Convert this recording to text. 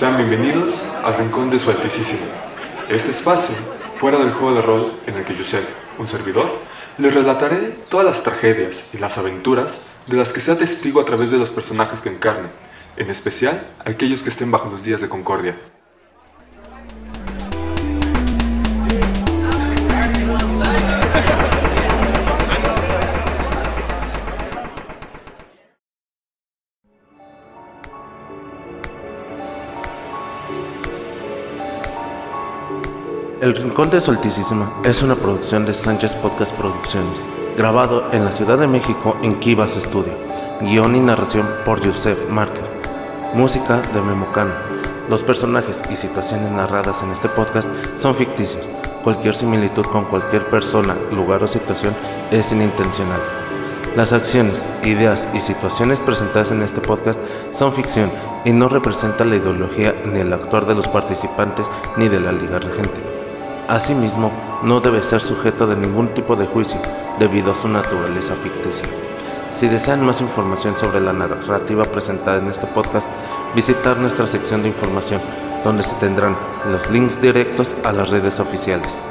bienvenidos al Rincón de Su Altísimo. Este espacio, fuera del juego de rol en el que Yusef, un servidor, les relataré todas las tragedias y las aventuras de las que sea testigo a través de los personajes que encarne, en especial aquellos que estén bajo los días de concordia. El Rincón de Soltísima es una producción de Sánchez Podcast Producciones, grabado en la Ciudad de México en Kivas Studio. Guión y narración por Yusef Márquez. Música de Memocano. Los personajes y situaciones narradas en este podcast son ficticios. Cualquier similitud con cualquier persona, lugar o situación es inintencional. Las acciones, ideas y situaciones presentadas en este podcast son ficción y no representan la ideología ni el actuar de los participantes ni de la Liga Regente. Asimismo, no debe ser sujeto de ningún tipo de juicio debido a su naturaleza ficticia. Si desean más información sobre la narrativa presentada en este podcast, visitar nuestra sección de información, donde se tendrán los links directos a las redes oficiales.